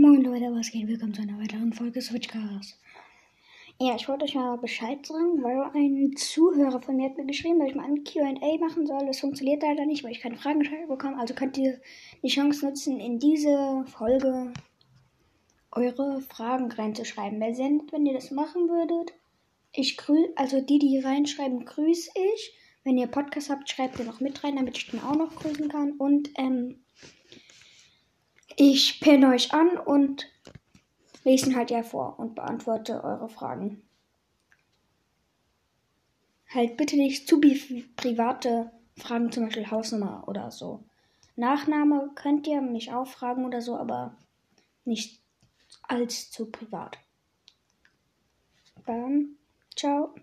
Moin Leute, was geht? Willkommen zu einer weiteren Folge Switchcast. Ja, ich wollte euch mal Bescheid sagen, weil ein Zuhörer von mir hat mir geschrieben, dass ich mal ein Q&A machen soll. Das funktioniert leider nicht, weil ich keine Fragen bekomme. Also könnt ihr die Chance nutzen, in diese Folge eure Fragen reinzuschreiben. Wäre sehr nett, wenn ihr das machen würdet. Ich grüße, also die, die reinschreiben, grüße ich. Wenn ihr Podcast habt, schreibt ihr noch mit rein, damit ich den auch noch grüßen kann. Und ähm, ich penne euch an und lese ihn halt ja vor und beantworte eure Fragen. Halt bitte nicht zu private Fragen, zum Beispiel Hausnummer oder so. Nachname könnt ihr mich auch fragen oder so, aber nicht als zu privat. Dann, ciao.